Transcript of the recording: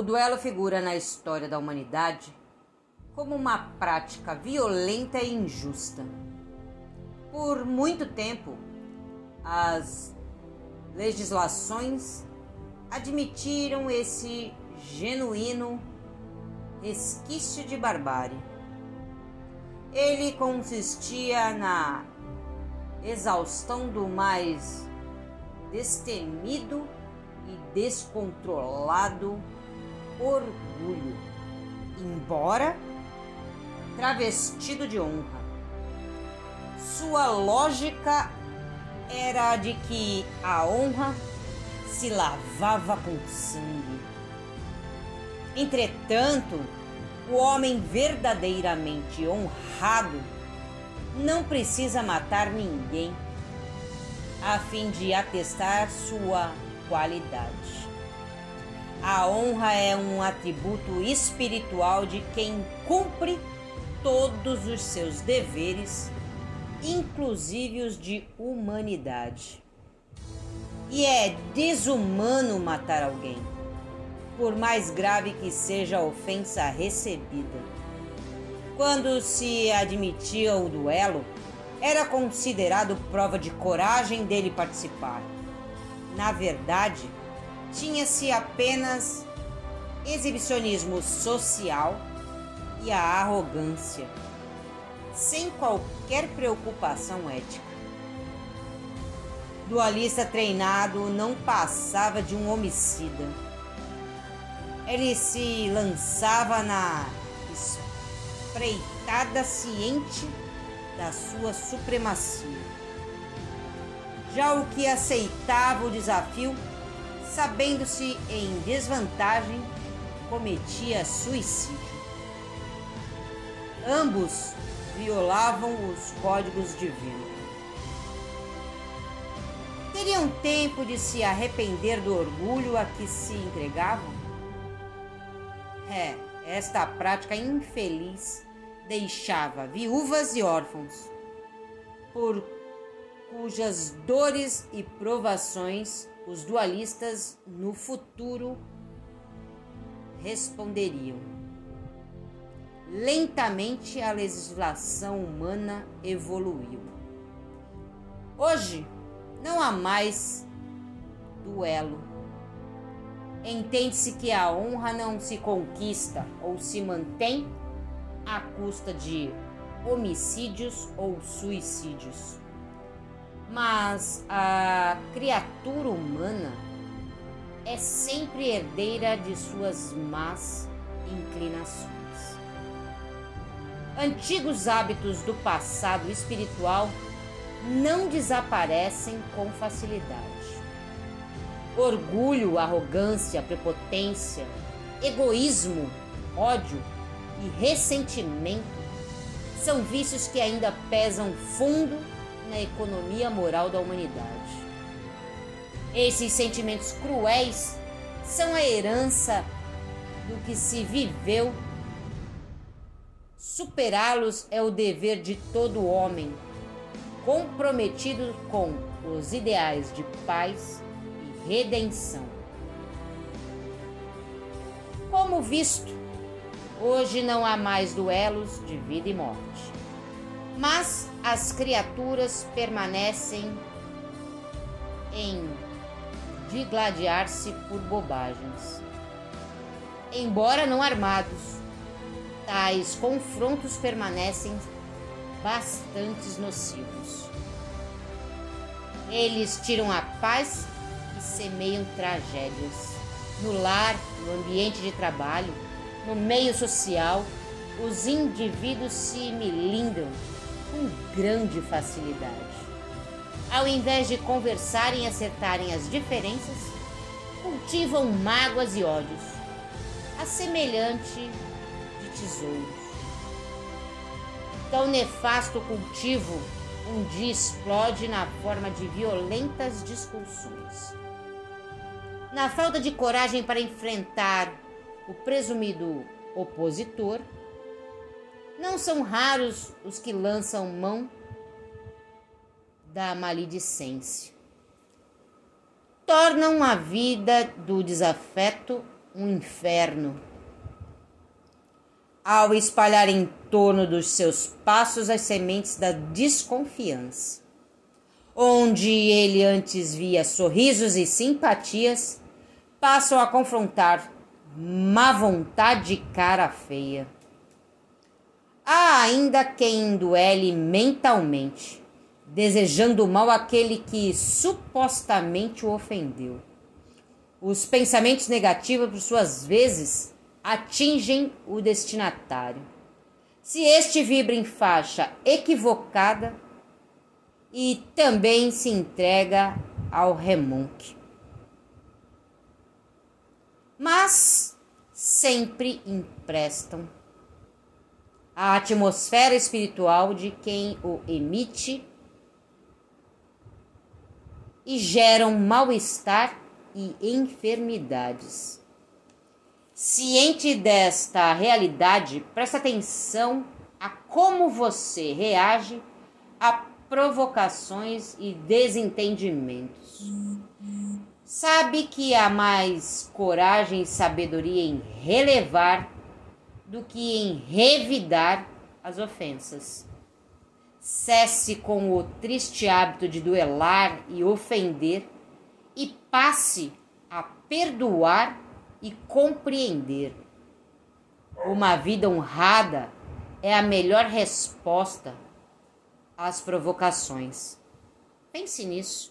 O duelo figura na história da humanidade como uma prática violenta e injusta. Por muito tempo, as legislações admitiram esse genuíno resquício de barbárie. Ele consistia na exaustão do mais destemido e descontrolado orgulho, embora travestido de honra. Sua lógica era de que a honra se lavava com sangue. Entretanto, o homem verdadeiramente honrado não precisa matar ninguém a fim de atestar sua qualidade. A honra é um atributo espiritual de quem cumpre todos os seus deveres, inclusive os de humanidade. E é desumano matar alguém, por mais grave que seja a ofensa recebida. Quando se admitia o duelo, era considerado prova de coragem dele participar. Na verdade, tinha-se apenas exibicionismo social e a arrogância, sem qualquer preocupação ética. Dualista treinado não passava de um homicida. Ele se lançava na espreitada ciente da sua supremacia. Já o que aceitava o desafio, sabendo-se em desvantagem, cometia suicídio. Ambos violavam os códigos divinos. Teriam tempo de se arrepender do orgulho a que se entregavam? É, esta prática infeliz deixava viúvas e órfãos, por cujas dores e provações os dualistas no futuro responderiam. Lentamente a legislação humana evoluiu. Hoje não há mais duelo. Entende-se que a honra não se conquista ou se mantém à custa de homicídios ou suicídios. Mas a criatura humana é sempre herdeira de suas más inclinações. Antigos hábitos do passado espiritual não desaparecem com facilidade. Orgulho, arrogância, prepotência, egoísmo, ódio e ressentimento são vícios que ainda pesam fundo na economia moral da humanidade. Esses sentimentos cruéis são a herança do que se viveu. Superá-los é o dever de todo homem, comprometido com os ideais de paz e redenção. Como visto, Hoje não há mais duelos de vida e morte, mas as criaturas permanecem em digladiar-se por bobagens. Embora não armados, tais confrontos permanecem bastante nocivos. Eles tiram a paz e semeiam tragédias. No lar, no ambiente de trabalho, no meio social, os indivíduos se melindram com grande facilidade. Ao invés de conversarem e acertarem as diferenças, cultivam mágoas e ódios, a semelhante de tesouros. Tão nefasto cultivo um dia explode na forma de violentas discussões. Na falta de coragem para enfrentar o presumido opositor, não são raros os que lançam mão da maledicência. Tornam a vida do desafeto um inferno. Ao espalhar em torno dos seus passos as sementes da desconfiança, onde ele antes via sorrisos e simpatias, passam a confrontar má vontade e cara feia. Há ainda quem duele mentalmente, desejando mal àquele que supostamente o ofendeu. Os pensamentos negativos, por suas vezes, atingem o destinatário. Se este vibra em faixa equivocada e também se entrega ao remonque. Mas sempre emprestam a atmosfera espiritual de quem o emite e geram mal-estar e enfermidades. Ciente desta realidade, presta atenção a como você reage a provocações e desentendimentos. Sabe que há mais coragem e sabedoria em relevar do que em revidar as ofensas. Cesse com o triste hábito de duelar e ofender e passe a perdoar e compreender. Uma vida honrada é a melhor resposta às provocações. Pense nisso.